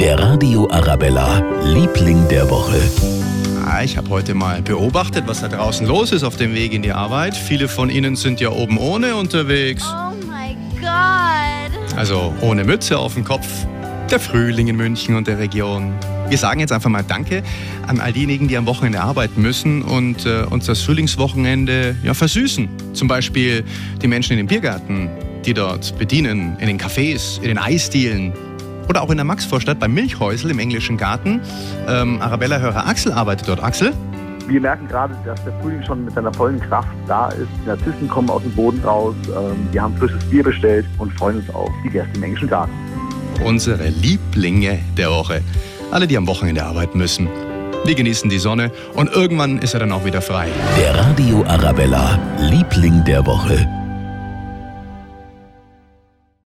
Der Radio Arabella, Liebling der Woche. Ah, ich habe heute mal beobachtet, was da draußen los ist auf dem Weg in die Arbeit. Viele von Ihnen sind ja oben ohne unterwegs. Oh my God. Also ohne Mütze auf dem Kopf. Der Frühling in München und der Region. Wir sagen jetzt einfach mal Danke an all diejenigen, die am Wochenende arbeiten müssen und äh, uns das Frühlingswochenende ja, versüßen. Zum Beispiel die Menschen in den Biergarten, die dort bedienen, in den Cafés, in den Eisdielen, oder auch in der Maxvorstadt beim Milchhäusl im englischen Garten. Ähm, Arabella-Hörer Axel arbeitet dort. Axel? Wir merken gerade, dass der Frühling schon mit seiner vollen Kraft da ist. Die Narzissen kommen aus dem Boden raus. Ähm, wir haben frisches Bier bestellt und freuen uns auf die Gäste im englischen Garten. Unsere Lieblinge der Woche. Alle, die am Wochenende arbeiten müssen. Wir genießen die Sonne und irgendwann ist er dann auch wieder frei. Der Radio Arabella, Liebling der Woche.